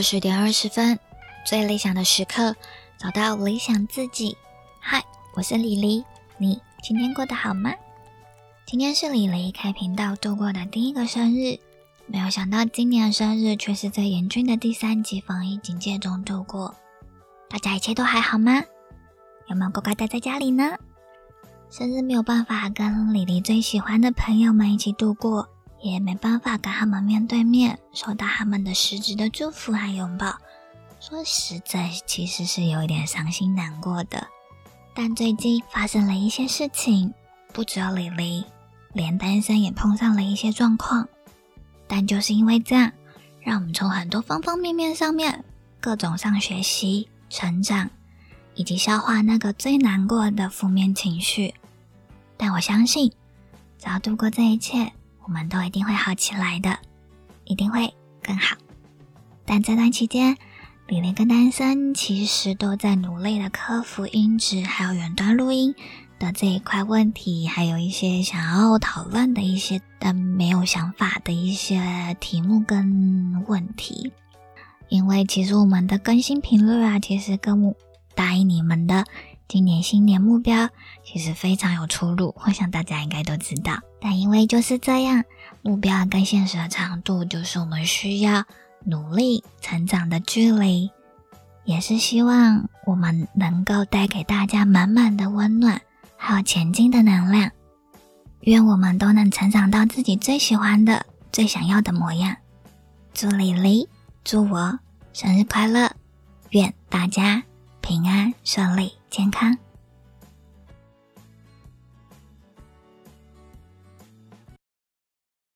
二十点二十分，最理想的时刻，找到理想自己。嗨，我是李黎，你今天过得好吗？今天是李黎开频道度过的第一个生日，没有想到今年的生日却是在严峻的第三级防疫警戒中度过。大家一切都还好吗？有没有乖乖待在家里呢？生日没有办法跟李黎最喜欢的朋友们一起度过。也没办法跟他们面对面，收到他们的实质的祝福和拥抱。说实在，其实是有一点伤心难过的。但最近发生了一些事情，不只有李黎，连单身也碰上了一些状况。但就是因为这样，让我们从很多方方面面上面，各种上学习、成长，以及消化那个最难过的负面情绪。但我相信，只要度过这一切。我们都一定会好起来的，一定会更好。但这段期间，李林跟丹森其实都在努力的克服音质还有远端录音的这一块问题，还有一些想要讨论的一些但没有想法的一些题目跟问题。因为其实我们的更新频率啊，其实跟答应你们的。今年新年目标其实非常有出入，我想大家应该都知道。但因为就是这样，目标跟现实的长度就是我们需要努力成长的距离，也是希望我们能够带给大家满满的温暖，还有前进的能量。愿我们都能成长到自己最喜欢的、最想要的模样。祝李黎，祝我生日快乐！愿大家平安顺利。健康。